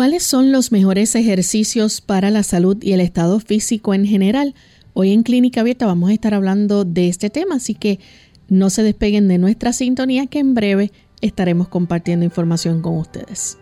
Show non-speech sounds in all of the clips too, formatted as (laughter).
¿Cuáles son los mejores ejercicios para la salud y el estado físico en general? Hoy en Clínica Abierta vamos a estar hablando de este tema, así que no se despeguen de nuestra sintonía que en breve estaremos compartiendo información con ustedes.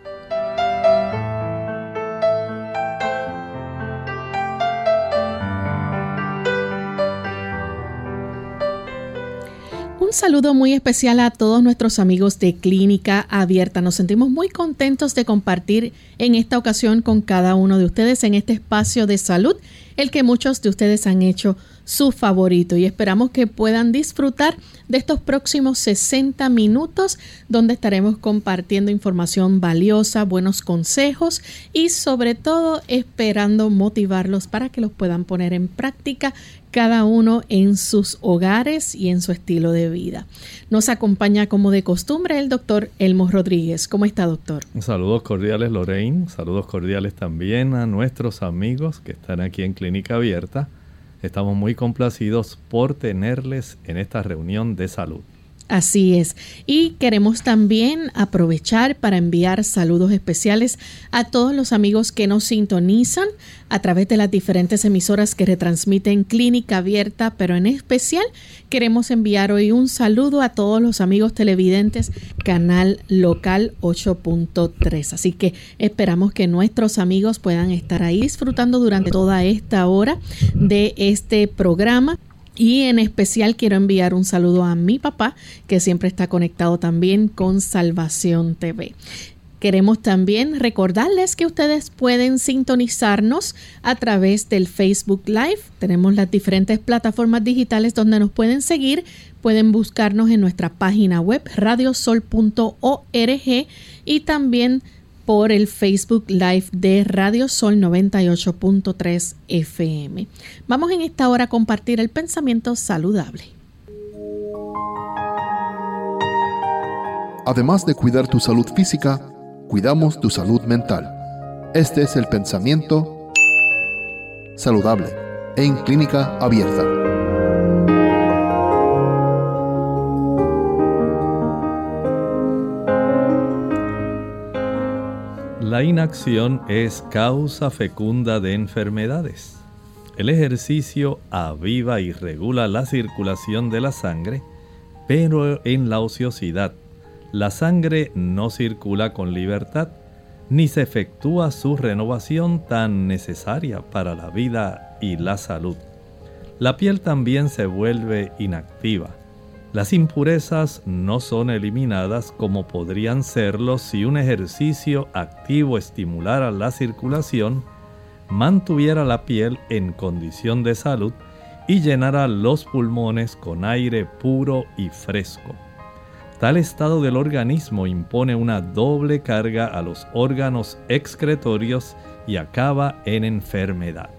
Un saludo muy especial a todos nuestros amigos de Clínica Abierta. Nos sentimos muy contentos de compartir en esta ocasión con cada uno de ustedes en este espacio de salud, el que muchos de ustedes han hecho su favorito y esperamos que puedan disfrutar de estos próximos 60 minutos donde estaremos compartiendo información valiosa, buenos consejos y sobre todo esperando motivarlos para que los puedan poner en práctica cada uno en sus hogares y en su estilo de vida. Nos acompaña como de costumbre el doctor Elmo Rodríguez. ¿Cómo está, doctor? Saludos cordiales, Lorraine. Saludos cordiales también a nuestros amigos que están aquí en Clínica Abierta Estamos muy complacidos por tenerles en esta reunión de salud. Así es. Y queremos también aprovechar para enviar saludos especiales a todos los amigos que nos sintonizan a través de las diferentes emisoras que retransmiten Clínica Abierta, pero en especial queremos enviar hoy un saludo a todos los amigos televidentes Canal Local 8.3. Así que esperamos que nuestros amigos puedan estar ahí disfrutando durante toda esta hora de este programa y en especial quiero enviar un saludo a mi papá, que siempre está conectado también con Salvación TV. Queremos también recordarles que ustedes pueden sintonizarnos a través del Facebook Live. Tenemos las diferentes plataformas digitales donde nos pueden seguir. Pueden buscarnos en nuestra página web radiosol.org y también por el Facebook Live de Radio Sol 98.3 FM. Vamos en esta hora a compartir el pensamiento saludable. Además de cuidar tu salud física, cuidamos tu salud mental. Este es el pensamiento saludable en clínica abierta. La inacción es causa fecunda de enfermedades. El ejercicio aviva y regula la circulación de la sangre, pero en la ociosidad, la sangre no circula con libertad, ni se efectúa su renovación tan necesaria para la vida y la salud. La piel también se vuelve inactiva las impurezas no son eliminadas como podrían serlo si un ejercicio activo estimulara la circulación, mantuviera la piel en condición de salud y llenara los pulmones con aire puro y fresco. Tal estado del organismo impone una doble carga a los órganos excretorios y acaba en enfermedad.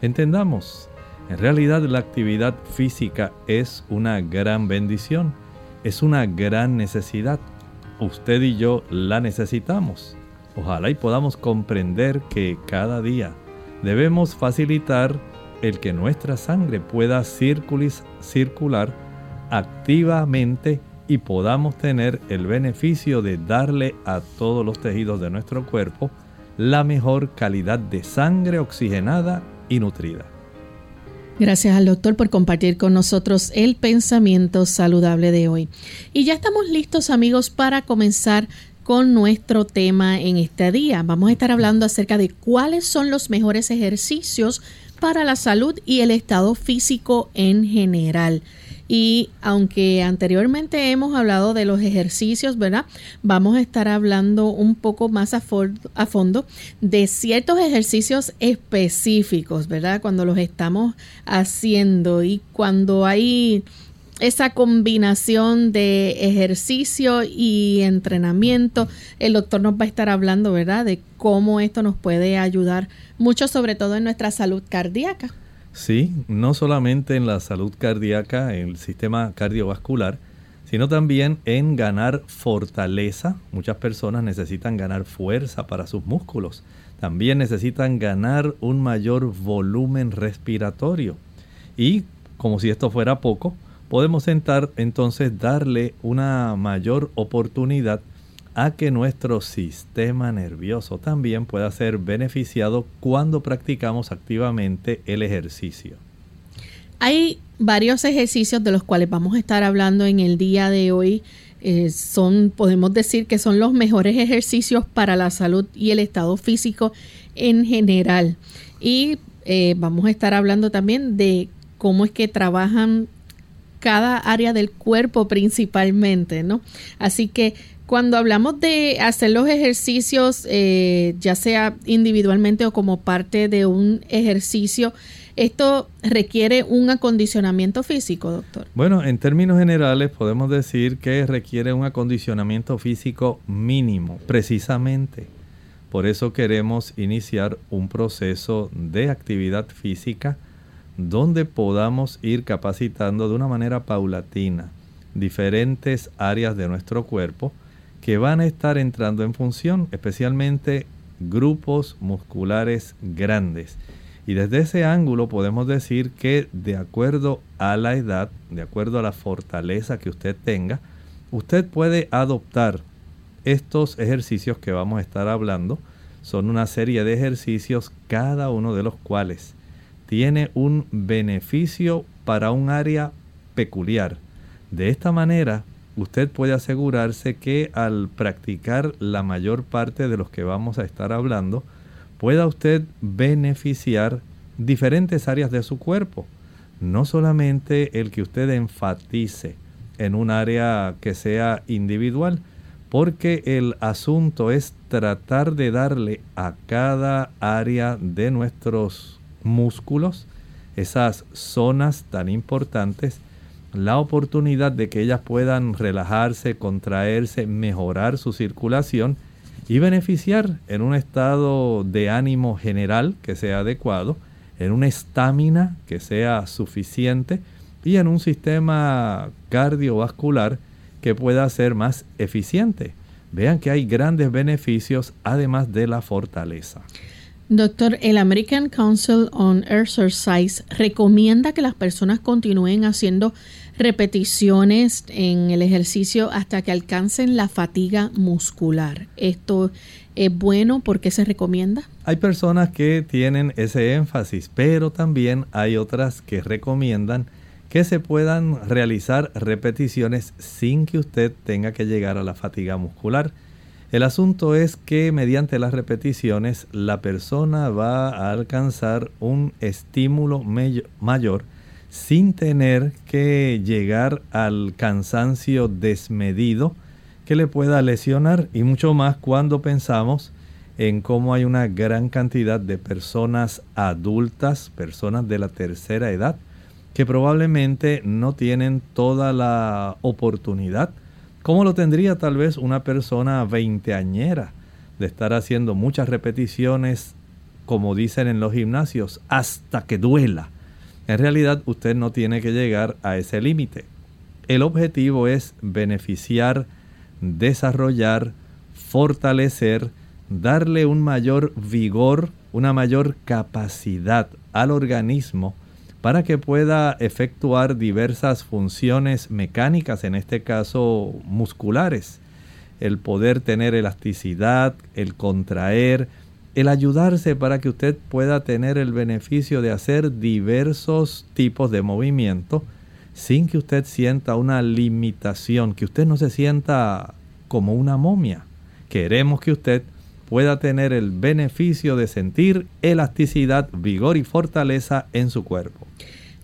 Entendamos, en realidad la actividad física es una gran bendición, es una gran necesidad. Usted y yo la necesitamos. Ojalá y podamos comprender que cada día debemos facilitar el que nuestra sangre pueda circular activamente y podamos tener el beneficio de darle a todos los tejidos de nuestro cuerpo la mejor calidad de sangre oxigenada y nutrida. Gracias al doctor por compartir con nosotros el pensamiento saludable de hoy. Y ya estamos listos amigos para comenzar con nuestro tema en este día. Vamos a estar hablando acerca de cuáles son los mejores ejercicios para la salud y el estado físico en general. Y aunque anteriormente hemos hablado de los ejercicios, ¿verdad? Vamos a estar hablando un poco más a, fondo de ciertos ejercicios específicos, ¿verdad? Cuando los estamos haciendo y cuando hay esa combinación de ejercicio y entrenamiento. El doctor nos va a estar hablando, ¿verdad?, de cómo esto nos puede ayudar mucho, sobre todo en nuestra salud cardíaca. Sí, no solamente en la salud cardíaca, en el sistema cardiovascular, sino también en ganar fortaleza. Muchas personas necesitan ganar fuerza para sus músculos. También necesitan ganar un mayor volumen respiratorio. Y como si esto fuera poco, podemos sentar entonces darle una mayor oportunidad a que nuestro sistema nervioso también pueda ser beneficiado cuando practicamos activamente el ejercicio. Hay varios ejercicios de los cuales vamos a estar hablando en el día de hoy. Eh, son, podemos decir que son los mejores ejercicios para la salud y el estado físico en general. Y eh, vamos a estar hablando también de cómo es que trabajan cada área del cuerpo principalmente, ¿no? Así que cuando hablamos de hacer los ejercicios, eh, ya sea individualmente o como parte de un ejercicio, ¿esto requiere un acondicionamiento físico, doctor? Bueno, en términos generales podemos decir que requiere un acondicionamiento físico mínimo, precisamente. Por eso queremos iniciar un proceso de actividad física donde podamos ir capacitando de una manera paulatina diferentes áreas de nuestro cuerpo que van a estar entrando en función, especialmente grupos musculares grandes. Y desde ese ángulo podemos decir que de acuerdo a la edad, de acuerdo a la fortaleza que usted tenga, usted puede adoptar estos ejercicios que vamos a estar hablando. Son una serie de ejercicios, cada uno de los cuales tiene un beneficio para un área peculiar. De esta manera, usted puede asegurarse que al practicar la mayor parte de los que vamos a estar hablando, pueda usted beneficiar diferentes áreas de su cuerpo. No solamente el que usted enfatice en un área que sea individual, porque el asunto es tratar de darle a cada área de nuestros músculos, esas zonas tan importantes, la oportunidad de que ellas puedan relajarse, contraerse, mejorar su circulación y beneficiar en un estado de ánimo general que sea adecuado, en una estamina que sea suficiente y en un sistema cardiovascular que pueda ser más eficiente. Vean que hay grandes beneficios además de la fortaleza. Doctor, el American Council on Exercise recomienda que las personas continúen haciendo repeticiones en el ejercicio hasta que alcancen la fatiga muscular. ¿Esto es bueno? ¿Por qué se recomienda? Hay personas que tienen ese énfasis, pero también hay otras que recomiendan que se puedan realizar repeticiones sin que usted tenga que llegar a la fatiga muscular. El asunto es que mediante las repeticiones la persona va a alcanzar un estímulo mayor sin tener que llegar al cansancio desmedido que le pueda lesionar y mucho más cuando pensamos en cómo hay una gran cantidad de personas adultas, personas de la tercera edad, que probablemente no tienen toda la oportunidad ¿Cómo lo tendría tal vez una persona veinteañera de estar haciendo muchas repeticiones, como dicen en los gimnasios, hasta que duela? En realidad usted no tiene que llegar a ese límite. El objetivo es beneficiar, desarrollar, fortalecer, darle un mayor vigor, una mayor capacidad al organismo para que pueda efectuar diversas funciones mecánicas, en este caso musculares. El poder tener elasticidad, el contraer, el ayudarse para que usted pueda tener el beneficio de hacer diversos tipos de movimiento sin que usted sienta una limitación, que usted no se sienta como una momia. Queremos que usted pueda tener el beneficio de sentir elasticidad, vigor y fortaleza en su cuerpo.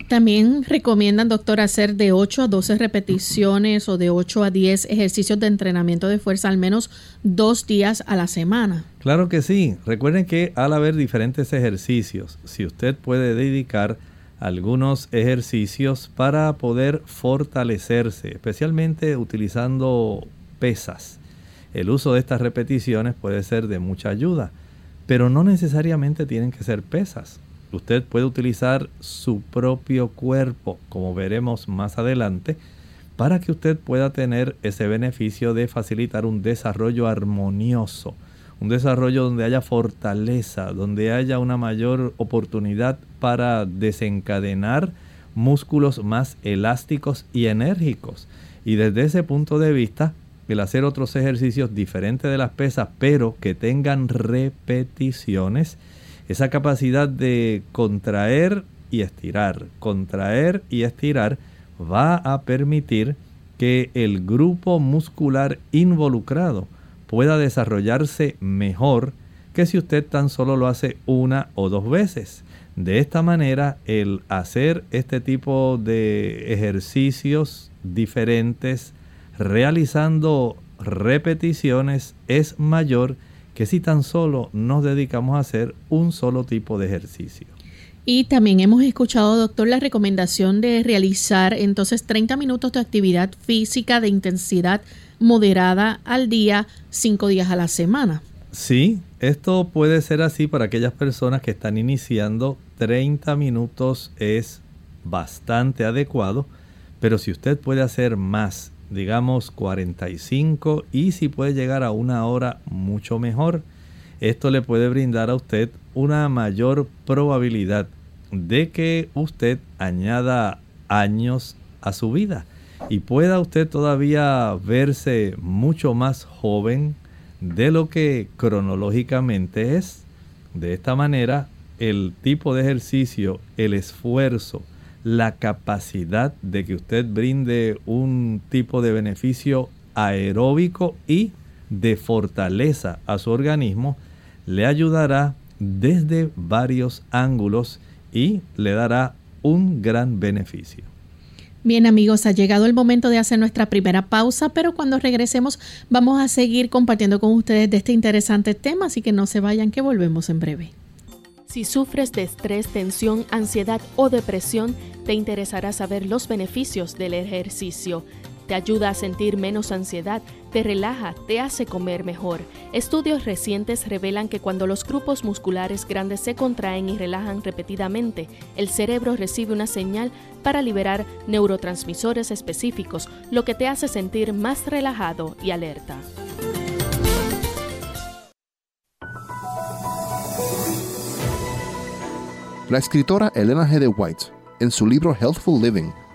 También recomiendan, doctor, hacer de 8 a 12 repeticiones o de 8 a 10 ejercicios de entrenamiento de fuerza al menos dos días a la semana. Claro que sí. Recuerden que al haber diferentes ejercicios, si usted puede dedicar algunos ejercicios para poder fortalecerse, especialmente utilizando pesas. El uso de estas repeticiones puede ser de mucha ayuda, pero no necesariamente tienen que ser pesas. Usted puede utilizar su propio cuerpo, como veremos más adelante, para que usted pueda tener ese beneficio de facilitar un desarrollo armonioso, un desarrollo donde haya fortaleza, donde haya una mayor oportunidad para desencadenar músculos más elásticos y enérgicos. Y desde ese punto de vista, el hacer otros ejercicios diferentes de las pesas, pero que tengan repeticiones, esa capacidad de contraer y estirar, contraer y estirar, va a permitir que el grupo muscular involucrado pueda desarrollarse mejor que si usted tan solo lo hace una o dos veces. De esta manera, el hacer este tipo de ejercicios diferentes, realizando repeticiones, es mayor que si tan solo nos dedicamos a hacer un solo tipo de ejercicio. Y también hemos escuchado, doctor, la recomendación de realizar entonces 30 minutos de actividad física de intensidad moderada al día, cinco días a la semana. Sí, esto puede ser así para aquellas personas que están iniciando. 30 minutos es bastante adecuado, pero si usted puede hacer más, digamos 45 y si puede llegar a una hora, mucho mejor. Esto le puede brindar a usted una mayor probabilidad de que usted añada años a su vida y pueda usted todavía verse mucho más joven de lo que cronológicamente es. De esta manera, el tipo de ejercicio, el esfuerzo, la capacidad de que usted brinde un tipo de beneficio aeróbico y de fortaleza a su organismo, le ayudará desde varios ángulos y le dará un gran beneficio. Bien amigos, ha llegado el momento de hacer nuestra primera pausa, pero cuando regresemos vamos a seguir compartiendo con ustedes de este interesante tema, así que no se vayan, que volvemos en breve. Si sufres de estrés, tensión, ansiedad o depresión, te interesará saber los beneficios del ejercicio. Te ayuda a sentir menos ansiedad, te relaja, te hace comer mejor. Estudios recientes revelan que cuando los grupos musculares grandes se contraen y relajan repetidamente, el cerebro recibe una señal para liberar neurotransmisores específicos, lo que te hace sentir más relajado y alerta. La escritora Elena G. de White, en su libro Healthful Living,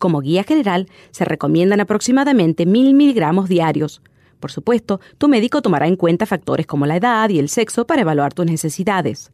como guía general, se recomiendan aproximadamente 1000 miligramos diarios. Por supuesto, tu médico tomará en cuenta factores como la edad y el sexo para evaluar tus necesidades.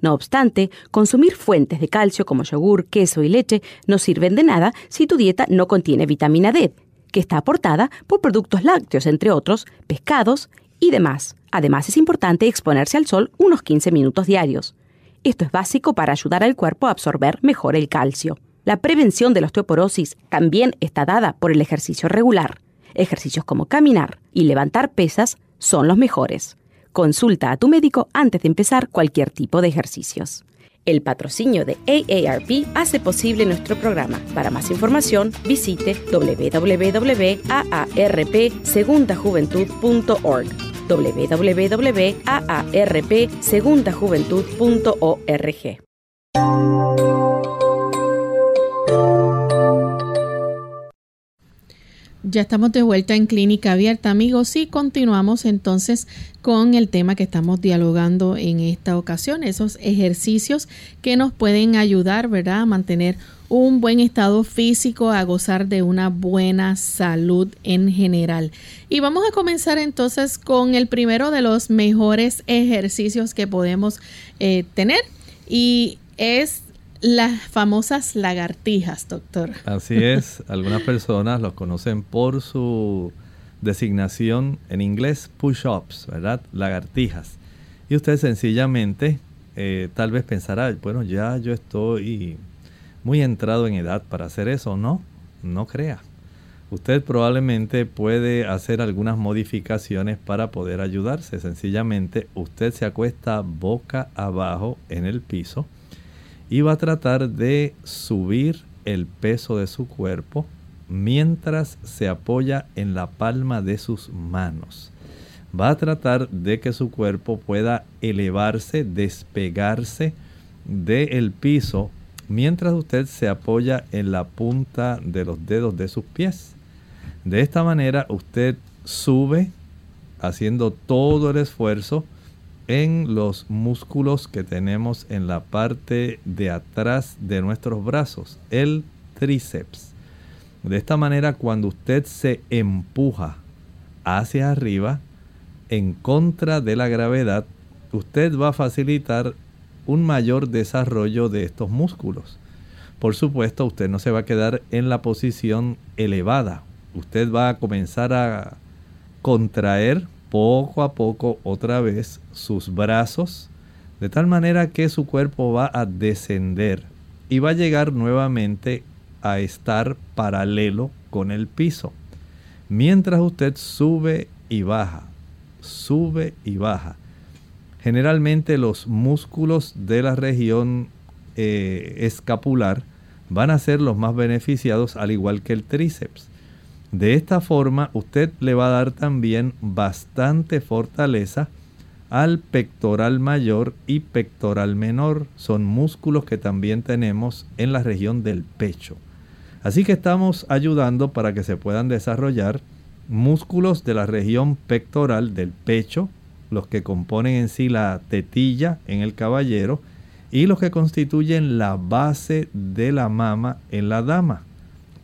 No obstante, consumir fuentes de calcio como yogur, queso y leche no sirven de nada si tu dieta no contiene vitamina D, que está aportada por productos lácteos, entre otros, pescados y demás. Además, es importante exponerse al sol unos 15 minutos diarios. Esto es básico para ayudar al cuerpo a absorber mejor el calcio. La prevención de la osteoporosis también está dada por el ejercicio regular. Ejercicios como caminar y levantar pesas son los mejores. Consulta a tu médico antes de empezar cualquier tipo de ejercicios. El patrocinio de AARP hace posible nuestro programa. Para más información, visite www.aarpsegundajuventud.org www.aarpsegundajuventud.org Ya estamos de vuelta en Clínica Abierta, amigos, y continuamos entonces con el tema que estamos dialogando en esta ocasión, esos ejercicios que nos pueden ayudar, ¿verdad?, a mantener un buen estado físico, a gozar de una buena salud en general. Y vamos a comenzar entonces con el primero de los mejores ejercicios que podemos eh, tener y es las famosas lagartijas, doctor. Así es, algunas personas los conocen por su designación en inglés push-ups, ¿verdad? Lagartijas. Y usted sencillamente eh, tal vez pensará, bueno, ya yo estoy muy entrado en edad para hacer eso. No, no crea. Usted probablemente puede hacer algunas modificaciones para poder ayudarse. Sencillamente usted se acuesta boca abajo en el piso y va a tratar de subir el peso de su cuerpo mientras se apoya en la palma de sus manos. Va a tratar de que su cuerpo pueda elevarse, despegarse del piso mientras usted se apoya en la punta de los dedos de sus pies. De esta manera usted sube haciendo todo el esfuerzo en los músculos que tenemos en la parte de atrás de nuestros brazos, el tríceps. De esta manera, cuando usted se empuja hacia arriba, en contra de la gravedad, usted va a facilitar un mayor desarrollo de estos músculos. Por supuesto, usted no se va a quedar en la posición elevada. Usted va a comenzar a contraer poco a poco otra vez sus brazos, de tal manera que su cuerpo va a descender y va a llegar nuevamente a estar paralelo con el piso. Mientras usted sube y baja, sube y baja. Generalmente los músculos de la región eh, escapular van a ser los más beneficiados al igual que el tríceps. De esta forma usted le va a dar también bastante fortaleza al pectoral mayor y pectoral menor. Son músculos que también tenemos en la región del pecho. Así que estamos ayudando para que se puedan desarrollar músculos de la región pectoral del pecho, los que componen en sí la tetilla en el caballero y los que constituyen la base de la mama en la dama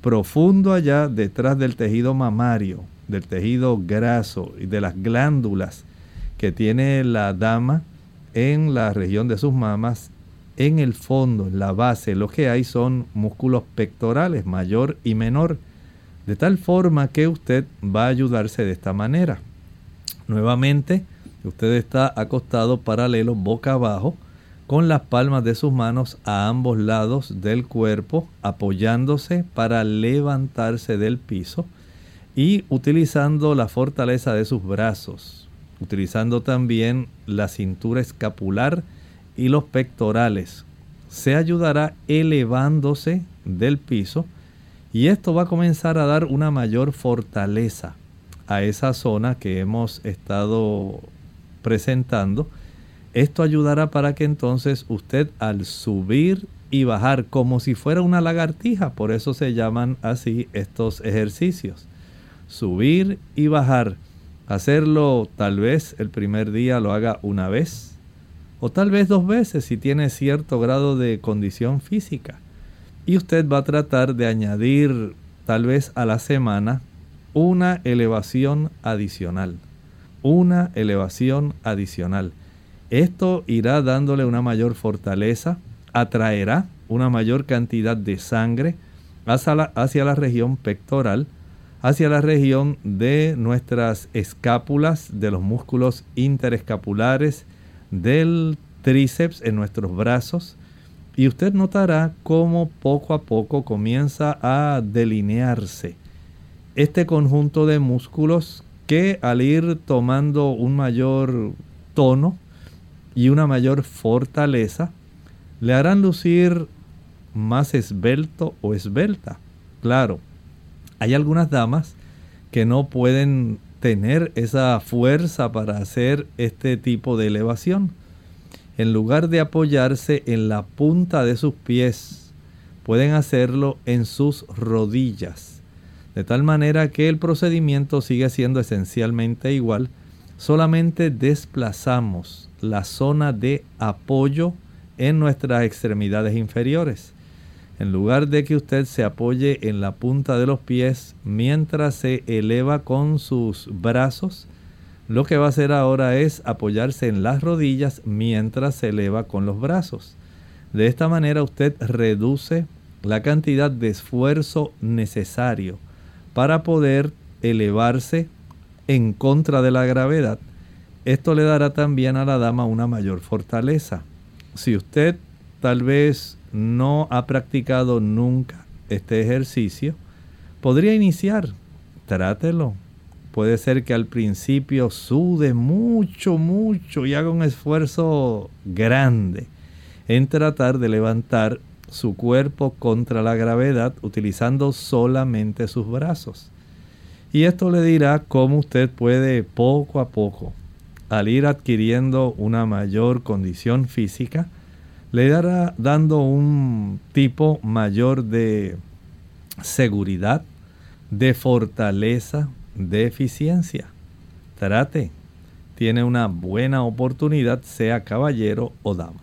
profundo allá detrás del tejido mamario, del tejido graso y de las glándulas que tiene la dama en la región de sus mamas, en el fondo, en la base, lo que hay son músculos pectorales, mayor y menor, de tal forma que usted va a ayudarse de esta manera. Nuevamente, usted está acostado paralelo boca abajo, con las palmas de sus manos a ambos lados del cuerpo, apoyándose para levantarse del piso y utilizando la fortaleza de sus brazos, utilizando también la cintura escapular y los pectorales. Se ayudará elevándose del piso y esto va a comenzar a dar una mayor fortaleza a esa zona que hemos estado presentando esto ayudará para que entonces usted al subir y bajar como si fuera una lagartija, por eso se llaman así estos ejercicios. Subir y bajar. Hacerlo tal vez el primer día lo haga una vez o tal vez dos veces si tiene cierto grado de condición física. Y usted va a tratar de añadir tal vez a la semana una elevación adicional. Una elevación adicional. Esto irá dándole una mayor fortaleza, atraerá una mayor cantidad de sangre hacia la, hacia la región pectoral, hacia la región de nuestras escápulas, de los músculos interescapulares, del tríceps en nuestros brazos. Y usted notará cómo poco a poco comienza a delinearse este conjunto de músculos que al ir tomando un mayor tono, y una mayor fortaleza, le harán lucir más esbelto o esbelta. Claro, hay algunas damas que no pueden tener esa fuerza para hacer este tipo de elevación. En lugar de apoyarse en la punta de sus pies, pueden hacerlo en sus rodillas. De tal manera que el procedimiento sigue siendo esencialmente igual, solamente desplazamos la zona de apoyo en nuestras extremidades inferiores. En lugar de que usted se apoye en la punta de los pies mientras se eleva con sus brazos, lo que va a hacer ahora es apoyarse en las rodillas mientras se eleva con los brazos. De esta manera usted reduce la cantidad de esfuerzo necesario para poder elevarse en contra de la gravedad. Esto le dará también a la dama una mayor fortaleza si usted tal vez no ha practicado nunca este ejercicio, podría iniciar. Trátelo. Puede ser que al principio sude mucho, mucho y haga un esfuerzo grande en tratar de levantar su cuerpo contra la gravedad utilizando solamente sus brazos. Y esto le dirá cómo usted puede poco a poco al ir adquiriendo una mayor condición física, le dará dando un tipo mayor de seguridad, de fortaleza, de eficiencia. Trate, tiene una buena oportunidad, sea caballero o dama.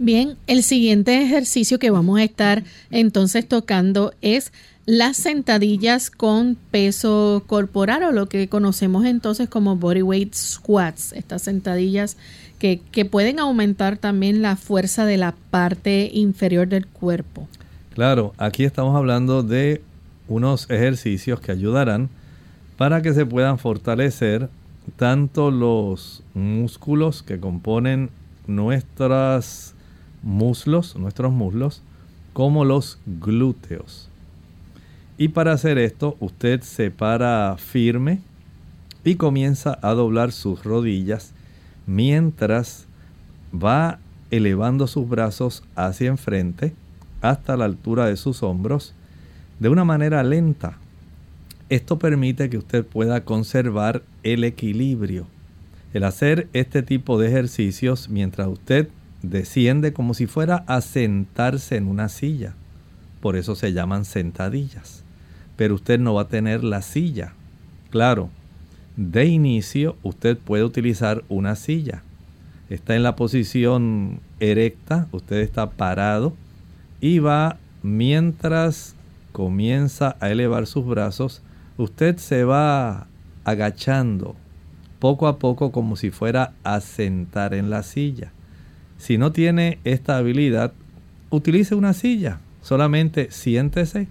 Bien, el siguiente ejercicio que vamos a estar entonces tocando es las sentadillas con peso corporal o lo que conocemos entonces como body weight squats, estas sentadillas que, que, pueden aumentar también la fuerza de la parte inferior del cuerpo. Claro, aquí estamos hablando de unos ejercicios que ayudarán para que se puedan fortalecer tanto los músculos que componen nuestros muslos, nuestros muslos, como los glúteos. Y para hacer esto, usted se para firme y comienza a doblar sus rodillas mientras va elevando sus brazos hacia enfrente hasta la altura de sus hombros de una manera lenta. Esto permite que usted pueda conservar el equilibrio. El hacer este tipo de ejercicios mientras usted desciende como si fuera a sentarse en una silla. Por eso se llaman sentadillas pero usted no va a tener la silla. Claro, de inicio usted puede utilizar una silla. Está en la posición erecta, usted está parado y va mientras comienza a elevar sus brazos, usted se va agachando poco a poco como si fuera a sentar en la silla. Si no tiene esta habilidad, utilice una silla. Solamente siéntese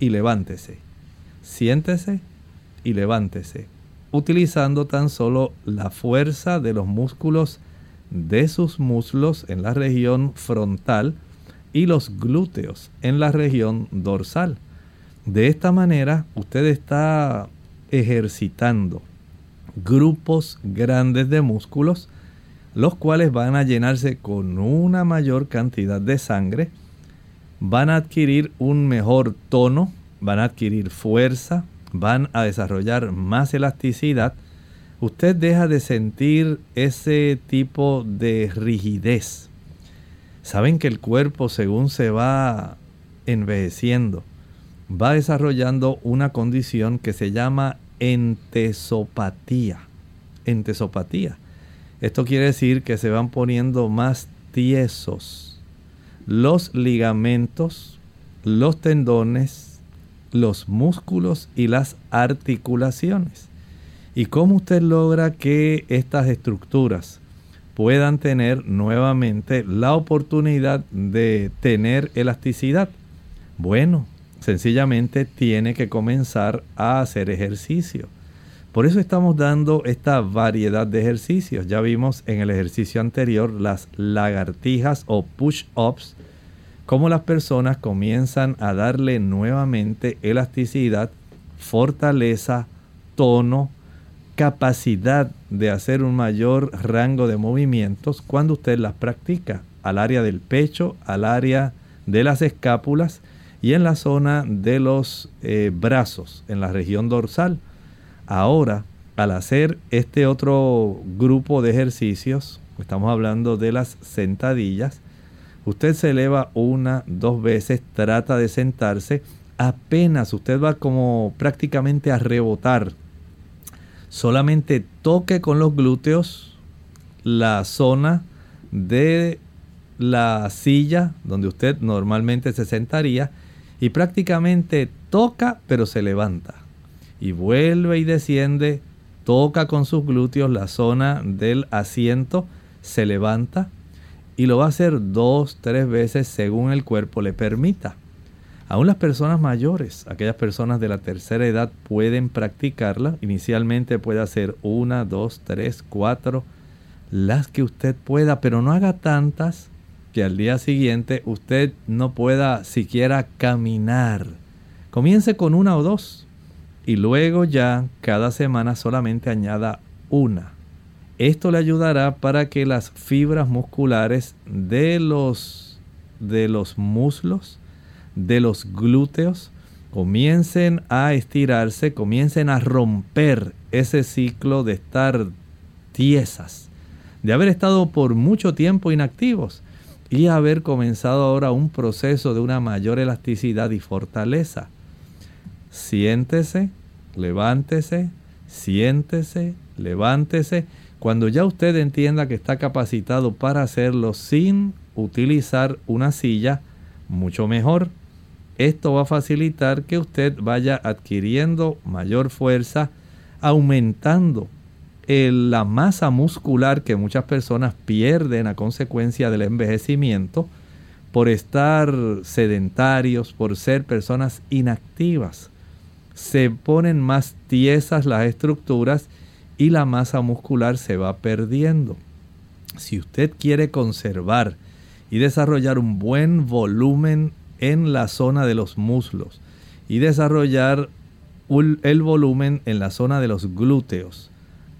y levántese. Siéntese y levántese, utilizando tan solo la fuerza de los músculos de sus muslos en la región frontal y los glúteos en la región dorsal. De esta manera usted está ejercitando grupos grandes de músculos, los cuales van a llenarse con una mayor cantidad de sangre van a adquirir un mejor tono, van a adquirir fuerza, van a desarrollar más elasticidad. Usted deja de sentir ese tipo de rigidez. Saben que el cuerpo según se va envejeciendo, va desarrollando una condición que se llama entesopatía. Entesopatía. Esto quiere decir que se van poniendo más tiesos los ligamentos, los tendones, los músculos y las articulaciones. ¿Y cómo usted logra que estas estructuras puedan tener nuevamente la oportunidad de tener elasticidad? Bueno, sencillamente tiene que comenzar a hacer ejercicio. Por eso estamos dando esta variedad de ejercicios. Ya vimos en el ejercicio anterior las lagartijas o push-ups, cómo las personas comienzan a darle nuevamente elasticidad, fortaleza, tono, capacidad de hacer un mayor rango de movimientos cuando usted las practica. al área del pecho, al área de las escápulas y en la zona de los eh, brazos, en la región dorsal. Ahora, al hacer este otro grupo de ejercicios, estamos hablando de las sentadillas, usted se eleva una, dos veces, trata de sentarse, apenas usted va como prácticamente a rebotar, solamente toque con los glúteos la zona de la silla donde usted normalmente se sentaría y prácticamente toca pero se levanta y vuelve y desciende, toca con sus glúteos la zona del asiento, se levanta y lo va a hacer dos, tres veces según el cuerpo le permita. Aún las personas mayores, aquellas personas de la tercera edad pueden practicarla. Inicialmente puede hacer una, dos, tres, cuatro, las que usted pueda, pero no haga tantas que al día siguiente usted no pueda siquiera caminar. Comience con una o dos y luego ya cada semana solamente añada una. Esto le ayudará para que las fibras musculares de los, de los muslos, de los glúteos, comiencen a estirarse, comiencen a romper ese ciclo de estar tiesas, de haber estado por mucho tiempo inactivos y haber comenzado ahora un proceso de una mayor elasticidad y fortaleza. Siéntese, levántese, siéntese, levántese. Cuando ya usted entienda que está capacitado para hacerlo sin utilizar una silla, mucho mejor. Esto va a facilitar que usted vaya adquiriendo mayor fuerza, aumentando la masa muscular que muchas personas pierden a consecuencia del envejecimiento por estar sedentarios, por ser personas inactivas. Se ponen más tiesas las estructuras y la masa muscular se va perdiendo. Si usted quiere conservar y desarrollar un buen volumen en la zona de los muslos y desarrollar el volumen en la zona de los glúteos,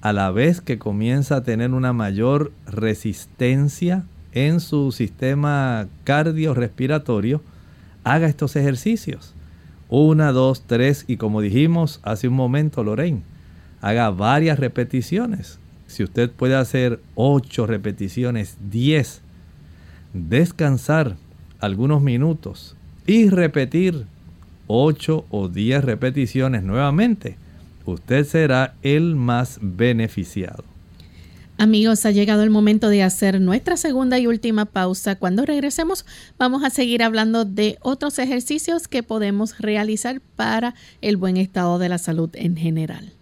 a la vez que comienza a tener una mayor resistencia en su sistema cardiorrespiratorio, haga estos ejercicios. Una, dos, tres y como dijimos hace un momento Lorraine, haga varias repeticiones. Si usted puede hacer ocho repeticiones, diez, descansar algunos minutos y repetir ocho o diez repeticiones nuevamente usted será el más beneficiado. Amigos, ha llegado el momento de hacer nuestra segunda y última pausa. Cuando regresemos vamos a seguir hablando de otros ejercicios que podemos realizar para el buen estado de la salud en general.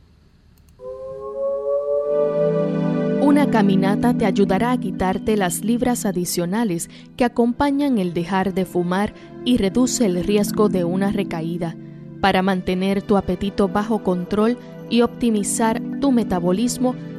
Una caminata te ayudará a quitarte las libras adicionales que acompañan el dejar de fumar y reduce el riesgo de una recaída. Para mantener tu apetito bajo control y optimizar tu metabolismo,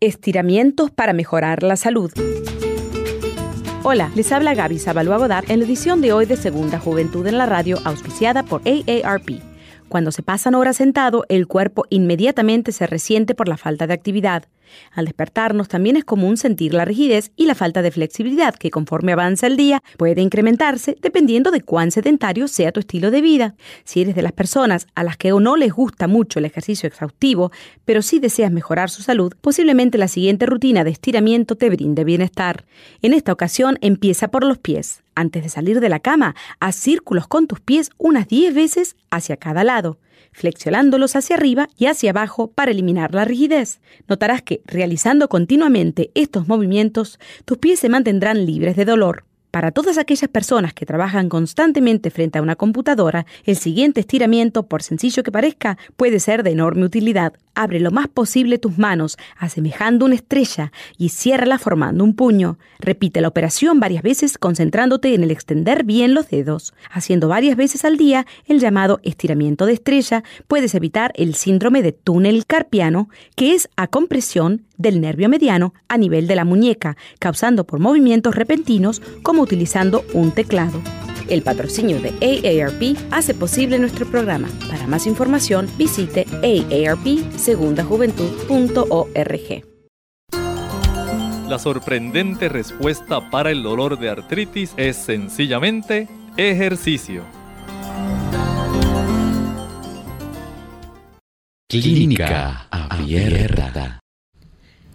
Estiramientos para mejorar la salud. Hola, les habla Gaby Sabalua Godard en la edición de hoy de Segunda Juventud en la Radio, auspiciada por AARP. Cuando se pasan horas sentado, el cuerpo inmediatamente se resiente por la falta de actividad. Al despertarnos también es común sentir la rigidez y la falta de flexibilidad que conforme avanza el día puede incrementarse dependiendo de cuán sedentario sea tu estilo de vida. Si eres de las personas a las que no les gusta mucho el ejercicio exhaustivo, pero sí deseas mejorar su salud, posiblemente la siguiente rutina de estiramiento te brinde bienestar. En esta ocasión empieza por los pies. Antes de salir de la cama, haz círculos con tus pies unas 10 veces hacia cada lado, flexionándolos hacia arriba y hacia abajo para eliminar la rigidez. Notarás que, realizando continuamente estos movimientos, tus pies se mantendrán libres de dolor. Para todas aquellas personas que trabajan constantemente frente a una computadora, el siguiente estiramiento, por sencillo que parezca, puede ser de enorme utilidad. Abre lo más posible tus manos, asemejando una estrella, y ciérrala formando un puño. Repite la operación varias veces concentrándote en el extender bien los dedos. Haciendo varias veces al día el llamado estiramiento de estrella, puedes evitar el síndrome de túnel carpiano, que es a compresión del nervio mediano a nivel de la muñeca, causando por movimientos repentinos como utilizando un teclado. El patrocinio de AARP hace posible nuestro programa. Para más información visite aarpsegundajuventud.org. La sorprendente respuesta para el dolor de artritis es sencillamente ejercicio. Clínica Abierta.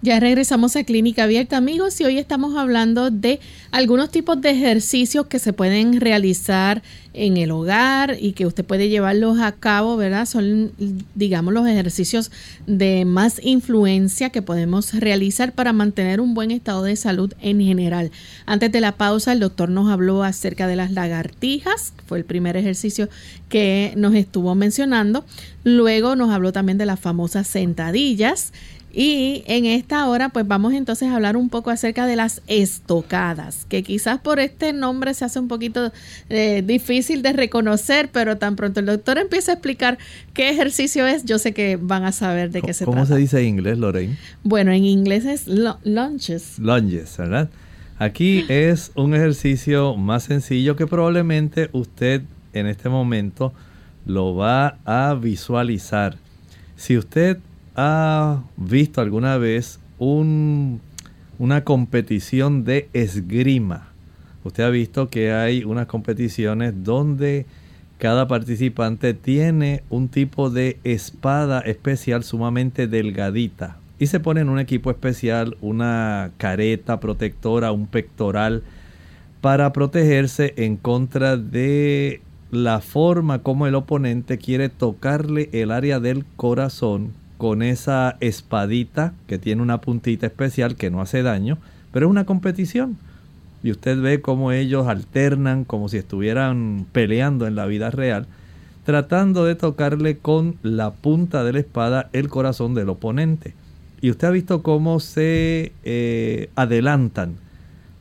Ya regresamos a Clínica Abierta, amigos, y hoy estamos hablando de algunos tipos de ejercicios que se pueden realizar en el hogar y que usted puede llevarlos a cabo, ¿verdad? Son, digamos, los ejercicios de más influencia que podemos realizar para mantener un buen estado de salud en general. Antes de la pausa, el doctor nos habló acerca de las lagartijas, fue el primer ejercicio que nos estuvo mencionando. Luego nos habló también de las famosas sentadillas y en esta hora pues vamos entonces a hablar un poco acerca de las estocadas, que quizás por este nombre se hace un poquito eh, difícil de reconocer, pero tan pronto el doctor empieza a explicar qué ejercicio es, yo sé que van a saber de qué se trata. ¿Cómo se dice en inglés, Lorraine? Bueno, en inglés es lunges. Lunges, ¿verdad? Aquí es un ejercicio más sencillo que probablemente usted en este momento lo va a visualizar. Si usted ha visto alguna vez un, una competición de esgrima? Usted ha visto que hay unas competiciones donde cada participante tiene un tipo de espada especial sumamente delgadita y se pone en un equipo especial una careta protectora, un pectoral para protegerse en contra de la forma como el oponente quiere tocarle el área del corazón con esa espadita que tiene una puntita especial que no hace daño, pero es una competición. Y usted ve cómo ellos alternan como si estuvieran peleando en la vida real, tratando de tocarle con la punta de la espada el corazón del oponente. Y usted ha visto cómo se eh, adelantan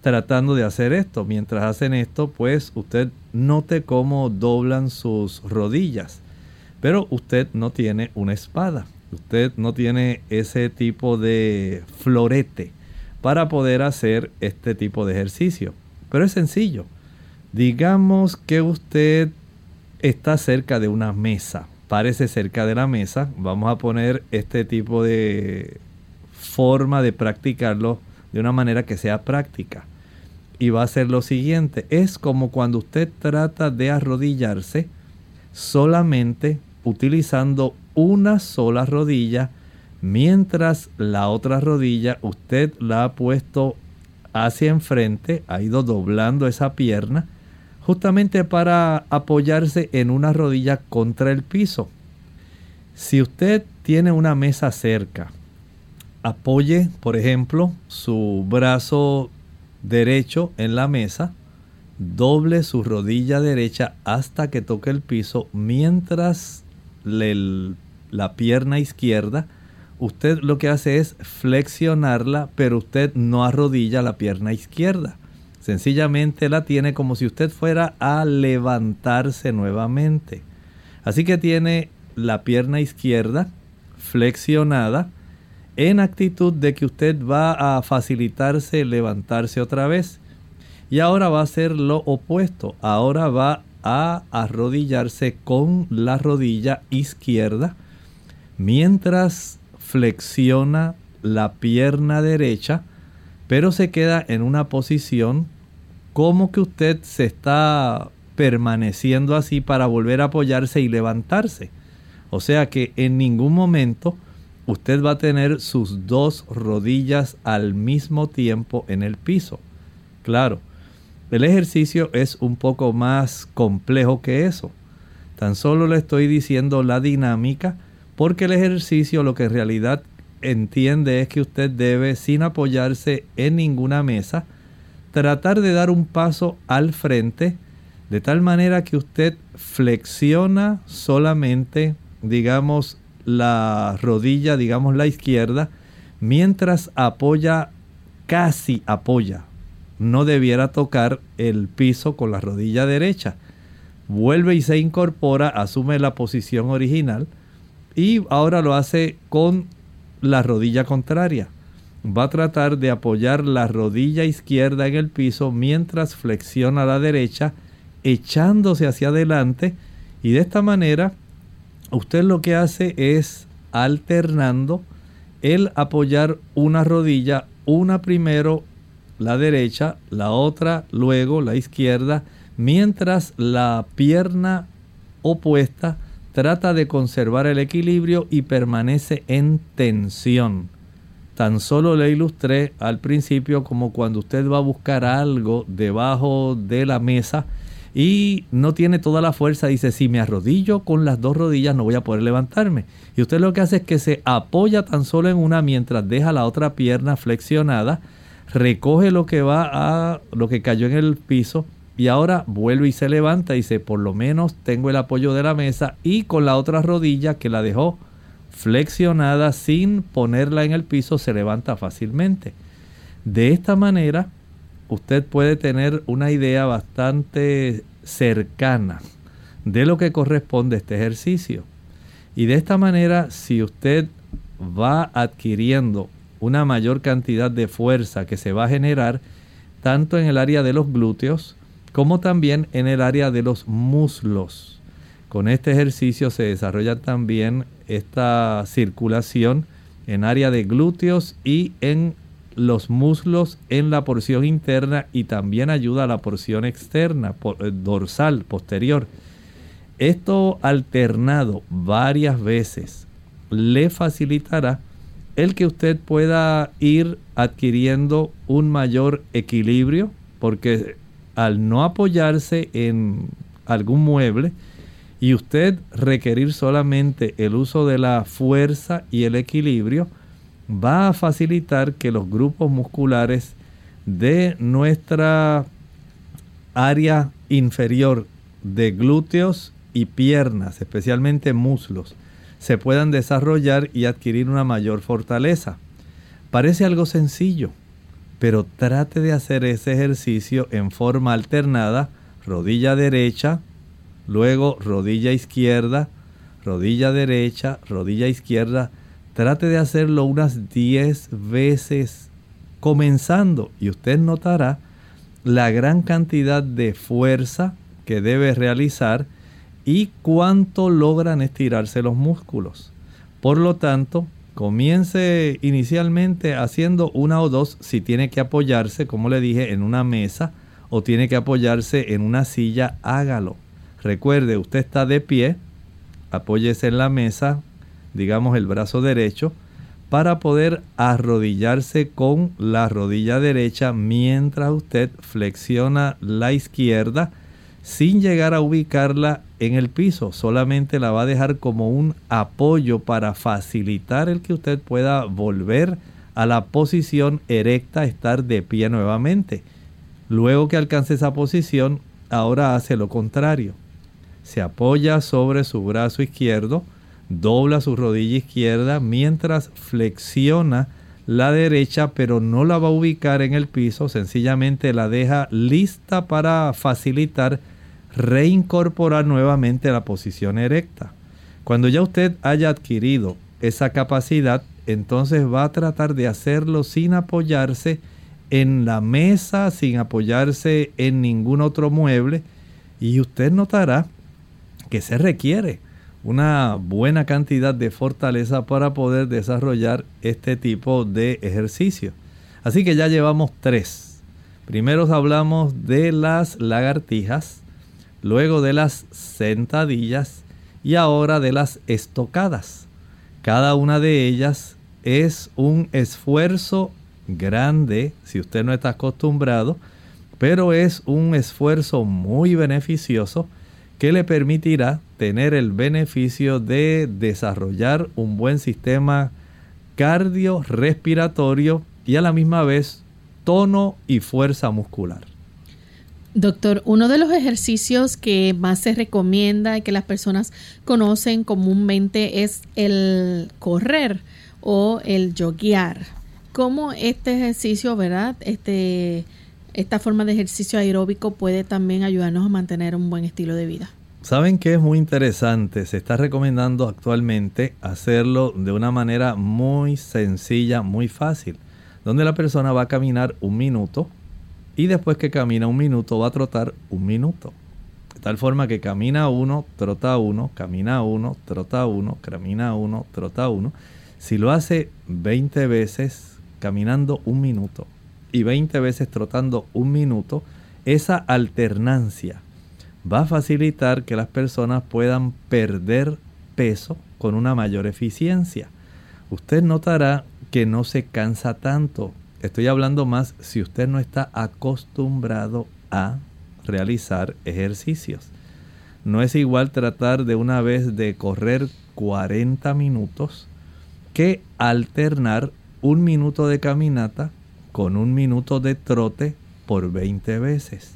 tratando de hacer esto. Mientras hacen esto, pues usted note cómo doblan sus rodillas. Pero usted no tiene una espada usted no tiene ese tipo de florete para poder hacer este tipo de ejercicio. Pero es sencillo. Digamos que usted está cerca de una mesa. Parece cerca de la mesa. Vamos a poner este tipo de forma de practicarlo de una manera que sea práctica. Y va a ser lo siguiente. Es como cuando usted trata de arrodillarse solamente utilizando una sola rodilla, mientras la otra rodilla usted la ha puesto hacia enfrente, ha ido doblando esa pierna, justamente para apoyarse en una rodilla contra el piso. Si usted tiene una mesa cerca, apoye, por ejemplo, su brazo derecho en la mesa, doble su rodilla derecha hasta que toque el piso mientras la pierna izquierda, usted lo que hace es flexionarla, pero usted no arrodilla la pierna izquierda. Sencillamente la tiene como si usted fuera a levantarse nuevamente. Así que tiene la pierna izquierda flexionada en actitud de que usted va a facilitarse levantarse otra vez. Y ahora va a hacer lo opuesto. Ahora va a arrodillarse con la rodilla izquierda mientras flexiona la pierna derecha, pero se queda en una posición como que usted se está permaneciendo así para volver a apoyarse y levantarse. O sea que en ningún momento usted va a tener sus dos rodillas al mismo tiempo en el piso. Claro, el ejercicio es un poco más complejo que eso. Tan solo le estoy diciendo la dinámica porque el ejercicio lo que en realidad entiende es que usted debe, sin apoyarse en ninguna mesa, tratar de dar un paso al frente de tal manera que usted flexiona solamente, digamos, la rodilla, digamos la izquierda, mientras apoya, casi apoya, no debiera tocar el piso con la rodilla derecha. Vuelve y se incorpora, asume la posición original y ahora lo hace con la rodilla contraria. Va a tratar de apoyar la rodilla izquierda en el piso mientras flexiona la derecha, echándose hacia adelante y de esta manera usted lo que hace es alternando el apoyar una rodilla, una primero la derecha, la otra luego la izquierda, mientras la pierna opuesta trata de conservar el equilibrio y permanece en tensión. Tan solo le ilustré al principio como cuando usted va a buscar algo debajo de la mesa y no tiene toda la fuerza, dice, si me arrodillo con las dos rodillas no voy a poder levantarme. Y usted lo que hace es que se apoya tan solo en una mientras deja la otra pierna flexionada, recoge lo que va a lo que cayó en el piso y ahora vuelve y se levanta y dice, por lo menos tengo el apoyo de la mesa y con la otra rodilla que la dejó flexionada sin ponerla en el piso se levanta fácilmente. De esta manera, usted puede tener una idea bastante cercana de lo que corresponde a este ejercicio. Y de esta manera, si usted va adquiriendo una mayor cantidad de fuerza que se va a generar tanto en el área de los glúteos como también en el área de los muslos. Con este ejercicio se desarrolla también esta circulación en área de glúteos y en los muslos en la porción interna y también ayuda a la porción externa, eh, dorsal, posterior. Esto alternado varias veces le facilitará el que usted pueda ir adquiriendo un mayor equilibrio, porque al no apoyarse en algún mueble y usted requerir solamente el uso de la fuerza y el equilibrio, va a facilitar que los grupos musculares de nuestra área inferior de glúteos y piernas, especialmente muslos, se puedan desarrollar y adquirir una mayor fortaleza. Parece algo sencillo, pero trate de hacer ese ejercicio en forma alternada, rodilla derecha, luego rodilla izquierda, rodilla derecha, rodilla izquierda, Trate de hacerlo unas 10 veces comenzando y usted notará la gran cantidad de fuerza que debe realizar y cuánto logran estirarse los músculos. Por lo tanto, comience inicialmente haciendo una o dos si tiene que apoyarse, como le dije, en una mesa o tiene que apoyarse en una silla, hágalo. Recuerde, usted está de pie, apóyese en la mesa, digamos el brazo derecho, para poder arrodillarse con la rodilla derecha mientras usted flexiona la izquierda sin llegar a ubicarla en el piso. Solamente la va a dejar como un apoyo para facilitar el que usted pueda volver a la posición erecta, estar de pie nuevamente. Luego que alcance esa posición, ahora hace lo contrario. Se apoya sobre su brazo izquierdo, dobla su rodilla izquierda mientras flexiona la derecha, pero no la va a ubicar en el piso, sencillamente la deja lista para facilitar reincorporar nuevamente la posición erecta. Cuando ya usted haya adquirido esa capacidad, entonces va a tratar de hacerlo sin apoyarse en la mesa, sin apoyarse en ningún otro mueble, y usted notará que se requiere una buena cantidad de fortaleza para poder desarrollar este tipo de ejercicio. Así que ya llevamos tres. Primero hablamos de las lagartijas, luego de las sentadillas y ahora de las estocadas. Cada una de ellas es un esfuerzo grande si usted no está acostumbrado, pero es un esfuerzo muy beneficioso que le permitirá tener el beneficio de desarrollar un buen sistema cardiorrespiratorio y a la misma vez tono y fuerza muscular. Doctor, uno de los ejercicios que más se recomienda y que las personas conocen comúnmente es el correr o el joguear. ¿Cómo este ejercicio, verdad? Este, esta forma de ejercicio aeróbico puede también ayudarnos a mantener un buen estilo de vida. Saben que es muy interesante, se está recomendando actualmente hacerlo de una manera muy sencilla, muy fácil, donde la persona va a caminar un minuto y después que camina un minuto va a trotar un minuto. De tal forma que camina uno, trota uno, camina uno, trota uno, camina uno, trota uno. Si lo hace 20 veces caminando un minuto y 20 veces trotando un minuto, esa alternancia va a facilitar que las personas puedan perder peso con una mayor eficiencia. Usted notará que no se cansa tanto. Estoy hablando más si usted no está acostumbrado a realizar ejercicios. No es igual tratar de una vez de correr 40 minutos que alternar un minuto de caminata con un minuto de trote por 20 veces.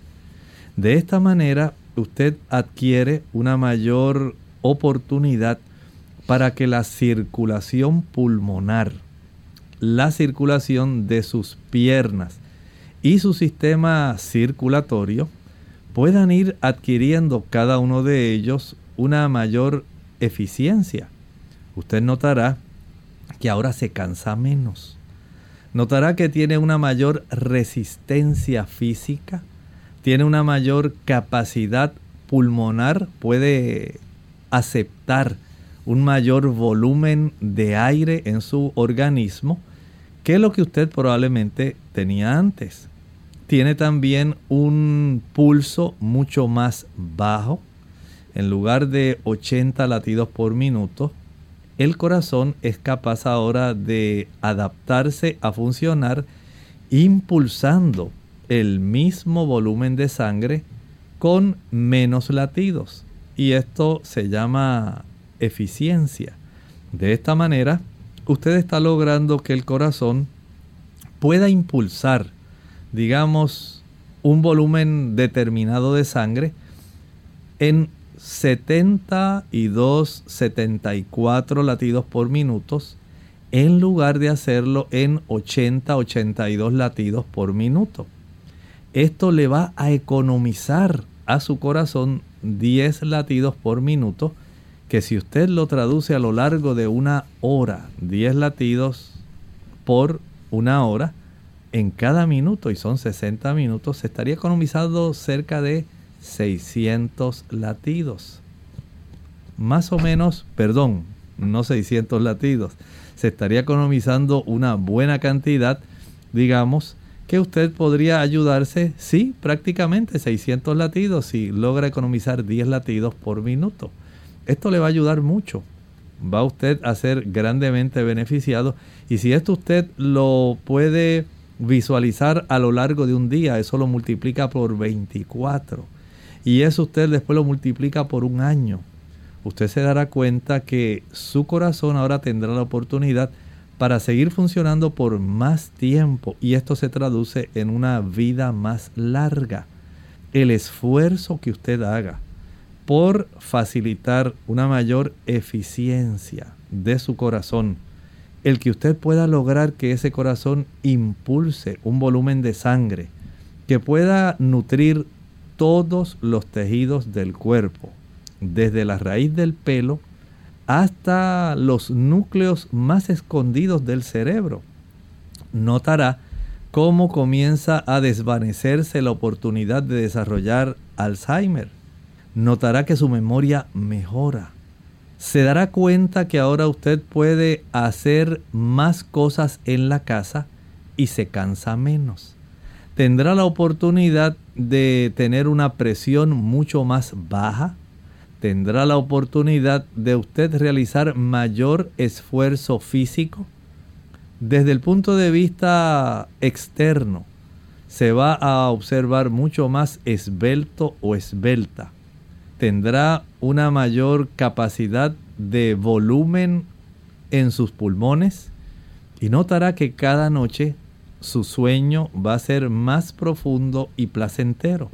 De esta manera usted adquiere una mayor oportunidad para que la circulación pulmonar, la circulación de sus piernas y su sistema circulatorio puedan ir adquiriendo cada uno de ellos una mayor eficiencia. Usted notará que ahora se cansa menos. Notará que tiene una mayor resistencia física tiene una mayor capacidad pulmonar, puede aceptar un mayor volumen de aire en su organismo que lo que usted probablemente tenía antes. Tiene también un pulso mucho más bajo. En lugar de 80 latidos por minuto, el corazón es capaz ahora de adaptarse a funcionar impulsando el mismo volumen de sangre con menos latidos. Y esto se llama eficiencia. De esta manera, usted está logrando que el corazón pueda impulsar, digamos, un volumen determinado de sangre en 72, 74 latidos por minutos, en lugar de hacerlo en 80, 82 latidos por minuto. Esto le va a economizar a su corazón 10 latidos por minuto, que si usted lo traduce a lo largo de una hora, 10 latidos por una hora, en cada minuto, y son 60 minutos, se estaría economizando cerca de 600 latidos. Más o menos, perdón, no 600 latidos, se estaría economizando una buena cantidad, digamos, que usted podría ayudarse, sí, prácticamente 600 latidos si logra economizar 10 latidos por minuto. Esto le va a ayudar mucho. Va usted a ser grandemente beneficiado y si esto usted lo puede visualizar a lo largo de un día, eso lo multiplica por 24 y eso usted después lo multiplica por un año. Usted se dará cuenta que su corazón ahora tendrá la oportunidad para seguir funcionando por más tiempo y esto se traduce en una vida más larga. El esfuerzo que usted haga por facilitar una mayor eficiencia de su corazón, el que usted pueda lograr que ese corazón impulse un volumen de sangre, que pueda nutrir todos los tejidos del cuerpo, desde la raíz del pelo hasta los núcleos más escondidos del cerebro. Notará cómo comienza a desvanecerse la oportunidad de desarrollar Alzheimer. Notará que su memoria mejora. Se dará cuenta que ahora usted puede hacer más cosas en la casa y se cansa menos. Tendrá la oportunidad de tener una presión mucho más baja, tendrá la oportunidad de usted realizar mayor esfuerzo físico. Desde el punto de vista externo, se va a observar mucho más esbelto o esbelta. Tendrá una mayor capacidad de volumen en sus pulmones y notará que cada noche su sueño va a ser más profundo y placentero.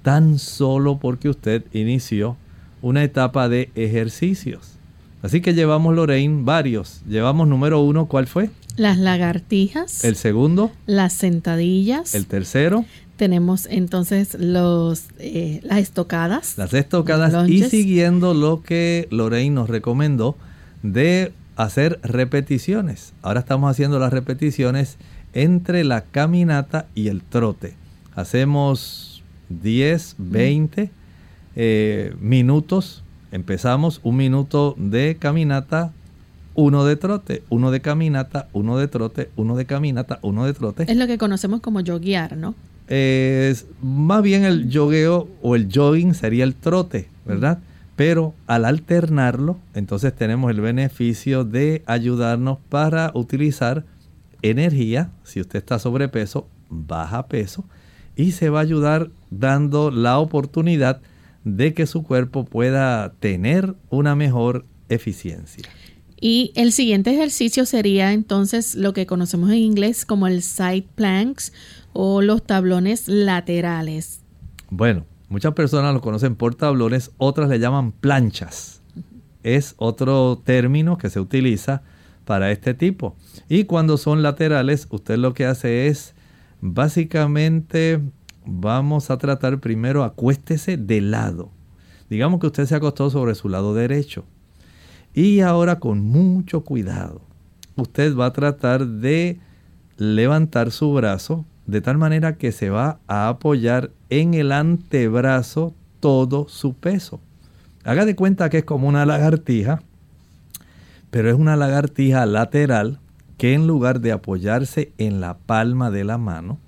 tan solo porque usted inició una etapa de ejercicios. Así que llevamos, Lorraine, varios. Llevamos número uno, ¿cuál fue? Las lagartijas. El segundo. Las sentadillas. El tercero. Tenemos entonces los, eh, las estocadas. Las estocadas y siguiendo lo que Lorraine nos recomendó de hacer repeticiones. Ahora estamos haciendo las repeticiones entre la caminata y el trote. Hacemos 10, 20 eh, minutos. Empezamos un minuto de caminata, uno de trote, uno de caminata, uno de trote, uno de caminata, uno de trote. Es lo que conocemos como yoguear, ¿no? Es más bien el yogueo o el jogging sería el trote, ¿verdad? Pero al alternarlo, entonces tenemos el beneficio de ayudarnos para utilizar energía. Si usted está sobrepeso, baja peso y se va a ayudar dando la oportunidad de que su cuerpo pueda tener una mejor eficiencia. Y el siguiente ejercicio sería entonces lo que conocemos en inglés como el side planks o los tablones laterales. Bueno, muchas personas lo conocen por tablones, otras le llaman planchas. Es otro término que se utiliza para este tipo. Y cuando son laterales, usted lo que hace es básicamente vamos a tratar primero acuéstese de lado. Digamos que usted se acostó sobre su lado derecho. Y ahora con mucho cuidado, usted va a tratar de levantar su brazo de tal manera que se va a apoyar en el antebrazo todo su peso. Haga de cuenta que es como una lagartija, pero es una lagartija lateral que en lugar de apoyarse en la palma de la mano,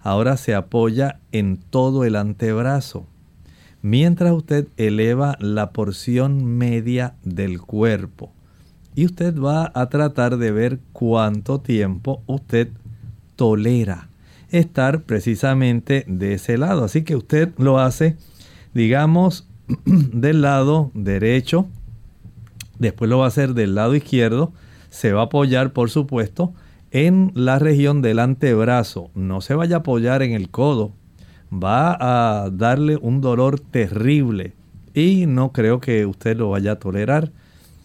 ahora se apoya en todo el antebrazo, mientras usted eleva la porción media del cuerpo. Y usted va a tratar de ver cuánto tiempo usted tolera estar precisamente de ese lado. Así que usted lo hace, digamos, (clears throat) del lado derecho, después lo va a hacer del lado izquierdo, se va a apoyar, por supuesto, en la región del antebrazo. No se vaya a apoyar en el codo. Va a darle un dolor terrible y no creo que usted lo vaya a tolerar.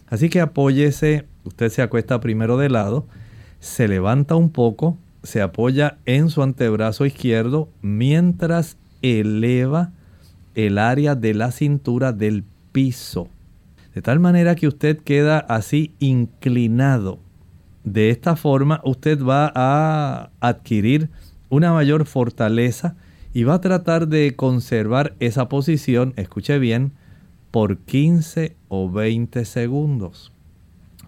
Así que apóyese, usted se acuesta primero de lado, se levanta un poco, se apoya en su antebrazo izquierdo mientras eleva el área de la cintura del piso. De tal manera que usted queda así inclinado de esta forma usted va a adquirir una mayor fortaleza y va a tratar de conservar esa posición, escuche bien, por 15 o 20 segundos.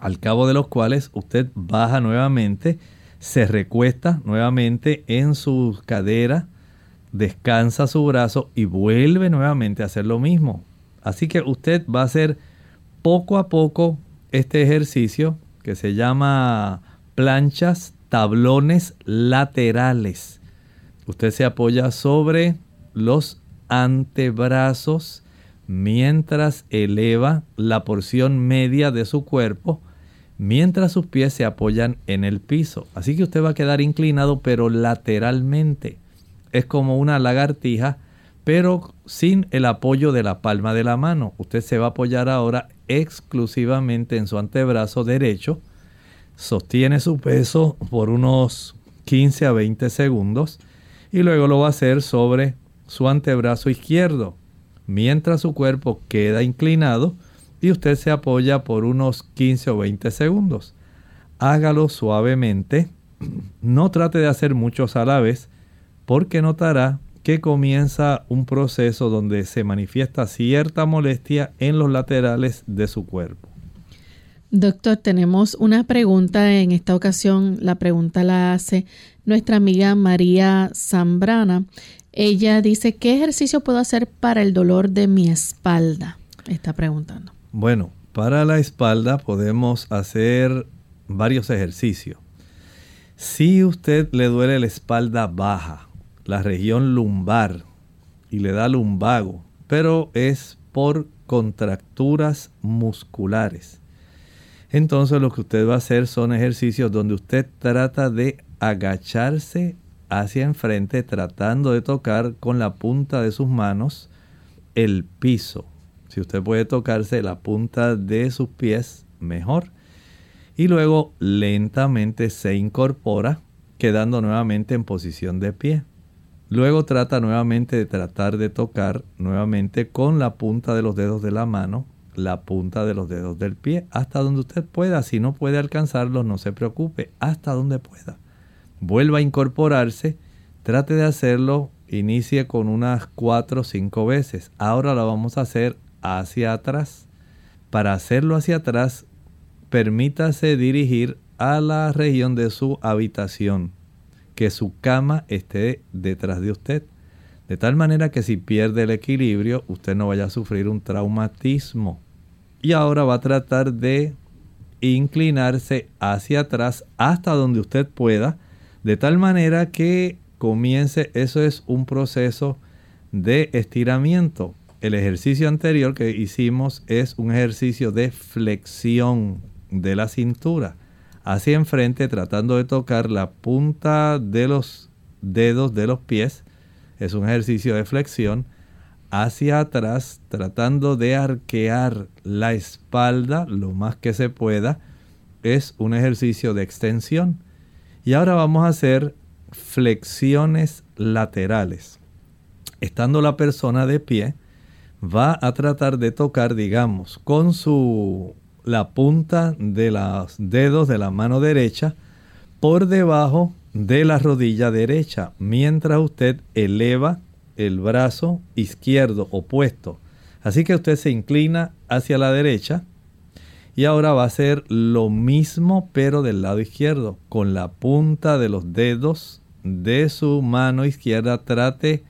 Al cabo de los cuales usted baja nuevamente, se recuesta nuevamente en su cadera, descansa su brazo y vuelve nuevamente a hacer lo mismo. Así que usted va a hacer poco a poco este ejercicio que se llama planchas, tablones laterales. Usted se apoya sobre los antebrazos mientras eleva la porción media de su cuerpo, mientras sus pies se apoyan en el piso. Así que usted va a quedar inclinado pero lateralmente. Es como una lagartija, pero sin el apoyo de la palma de la mano. Usted se va a apoyar ahora exclusivamente en su antebrazo derecho, sostiene su peso por unos 15 a 20 segundos y luego lo va a hacer sobre su antebrazo izquierdo, mientras su cuerpo queda inclinado y usted se apoya por unos 15 o 20 segundos. Hágalo suavemente, no trate de hacer muchos a la vez, porque notará que comienza un proceso donde se manifiesta cierta molestia en los laterales de su cuerpo. Doctor, tenemos una pregunta en esta ocasión. La pregunta la hace nuestra amiga María Zambrana. Ella dice, ¿qué ejercicio puedo hacer para el dolor de mi espalda? Está preguntando. Bueno, para la espalda podemos hacer varios ejercicios. Si usted le duele la espalda baja, la región lumbar y le da lumbago, pero es por contracturas musculares. Entonces lo que usted va a hacer son ejercicios donde usted trata de agacharse hacia enfrente tratando de tocar con la punta de sus manos el piso. Si usted puede tocarse la punta de sus pies, mejor. Y luego lentamente se incorpora, quedando nuevamente en posición de pie. Luego trata nuevamente de tratar de tocar nuevamente con la punta de los dedos de la mano, la punta de los dedos del pie, hasta donde usted pueda. Si no puede alcanzarlos, no se preocupe, hasta donde pueda. Vuelva a incorporarse, trate de hacerlo, inicie con unas 4 o 5 veces. Ahora lo vamos a hacer hacia atrás. Para hacerlo hacia atrás, permítase dirigir a la región de su habitación, que su cama esté detrás de usted. De tal manera que si pierde el equilibrio, usted no vaya a sufrir un traumatismo. Y ahora va a tratar de inclinarse hacia atrás hasta donde usted pueda, de tal manera que comience, eso es un proceso de estiramiento. El ejercicio anterior que hicimos es un ejercicio de flexión de la cintura hacia enfrente tratando de tocar la punta de los dedos de los pies. Es un ejercicio de flexión. Hacia atrás tratando de arquear la espalda lo más que se pueda. Es un ejercicio de extensión. Y ahora vamos a hacer flexiones laterales. Estando la persona de pie, va a tratar de tocar, digamos, con su la punta de los dedos de la mano derecha por debajo de la rodilla derecha, mientras usted eleva el brazo izquierdo opuesto. Así que usted se inclina hacia la derecha y ahora va a hacer lo mismo pero del lado izquierdo. Con la punta de los dedos de su mano izquierda trate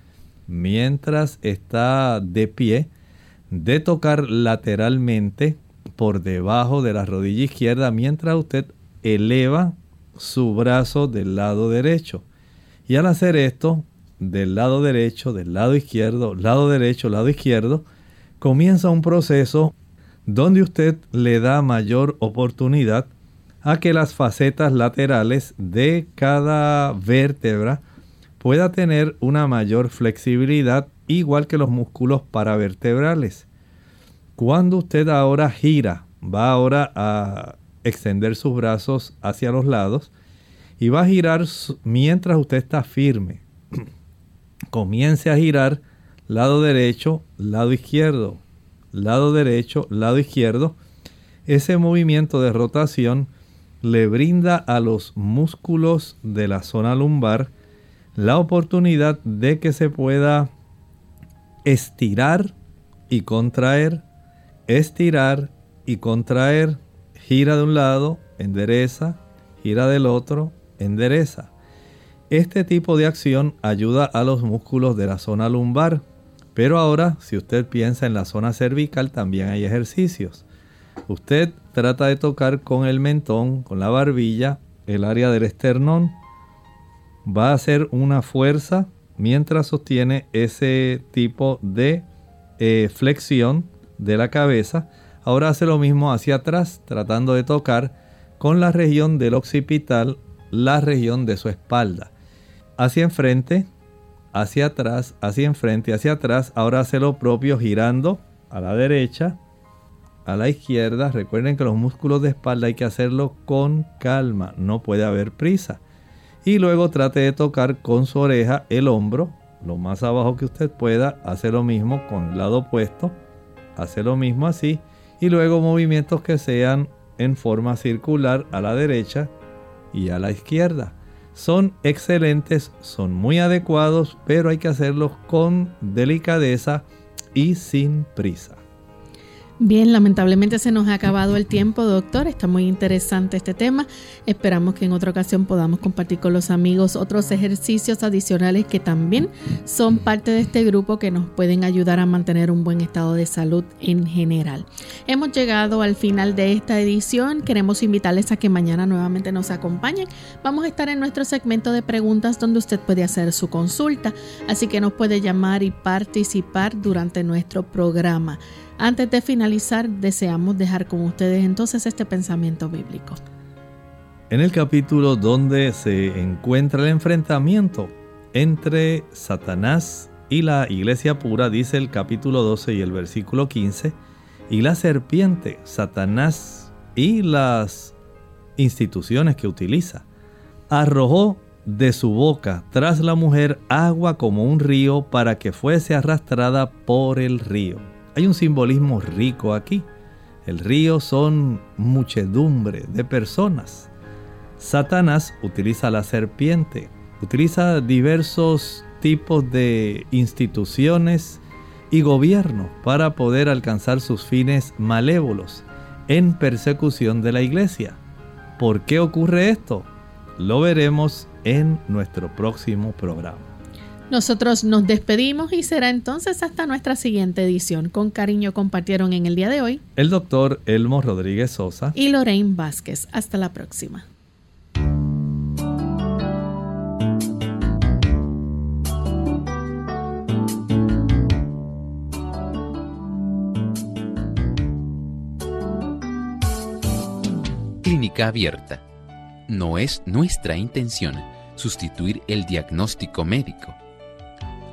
mientras está de pie de tocar lateralmente por debajo de la rodilla izquierda mientras usted eleva su brazo del lado derecho. Y al hacer esto, del lado derecho, del lado izquierdo, lado derecho, lado izquierdo, comienza un proceso donde usted le da mayor oportunidad a que las facetas laterales de cada vértebra pueda tener una mayor flexibilidad, igual que los músculos paravertebrales. Cuando usted ahora gira, va ahora a extender sus brazos hacia los lados y va a girar mientras usted está firme. Comience a girar lado derecho, lado izquierdo, lado derecho, lado izquierdo. Ese movimiento de rotación le brinda a los músculos de la zona lumbar la oportunidad de que se pueda estirar y contraer estirar y contraer, gira de un lado, endereza, gira del otro, endereza. Este tipo de acción ayuda a los músculos de la zona lumbar, pero ahora si usted piensa en la zona cervical también hay ejercicios. Usted trata de tocar con el mentón, con la barbilla, el área del esternón. Va a hacer una fuerza mientras sostiene ese tipo de eh, flexión de la cabeza. Ahora hace lo mismo hacia atrás, tratando de tocar con la región del occipital, la región de su espalda. Hacia enfrente, hacia atrás, hacia enfrente, hacia atrás. Ahora hace lo propio girando a la derecha, a la izquierda. Recuerden que los músculos de espalda hay que hacerlo con calma, no puede haber prisa. Y luego trate de tocar con su oreja el hombro, lo más abajo que usted pueda. Hace lo mismo con el lado opuesto hace lo mismo así y luego movimientos que sean en forma circular a la derecha y a la izquierda. Son excelentes, son muy adecuados, pero hay que hacerlos con delicadeza y sin prisa. Bien, lamentablemente se nos ha acabado el tiempo, doctor. Está muy interesante este tema. Esperamos que en otra ocasión podamos compartir con los amigos otros ejercicios adicionales que también son parte de este grupo que nos pueden ayudar a mantener un buen estado de salud en general. Hemos llegado al final de esta edición. Queremos invitarles a que mañana nuevamente nos acompañen. Vamos a estar en nuestro segmento de preguntas donde usted puede hacer su consulta, así que nos puede llamar y participar durante nuestro programa. Antes de finalizar, deseamos dejar con ustedes entonces este pensamiento bíblico. en el capítulo donde se encuentra el enfrentamiento entre Satanás y la iglesia pura, dice el capítulo 12 y el versículo 15, y la serpiente, Satanás y las instituciones que utiliza, arrojó de su boca tras la mujer agua como un río para que fuese arrastrada por el río. Hay un simbolismo rico aquí. El río son muchedumbre de personas. Satanás utiliza la serpiente, utiliza diversos tipos de instituciones y gobierno para poder alcanzar sus fines malévolos en persecución de la iglesia. ¿Por qué ocurre esto? Lo veremos en nuestro próximo programa. Nosotros nos despedimos y será entonces hasta nuestra siguiente edición. Con cariño compartieron en el día de hoy el doctor Elmo Rodríguez Sosa y Lorraine Vázquez. Hasta la próxima. Clínica abierta. No es nuestra intención sustituir el diagnóstico médico.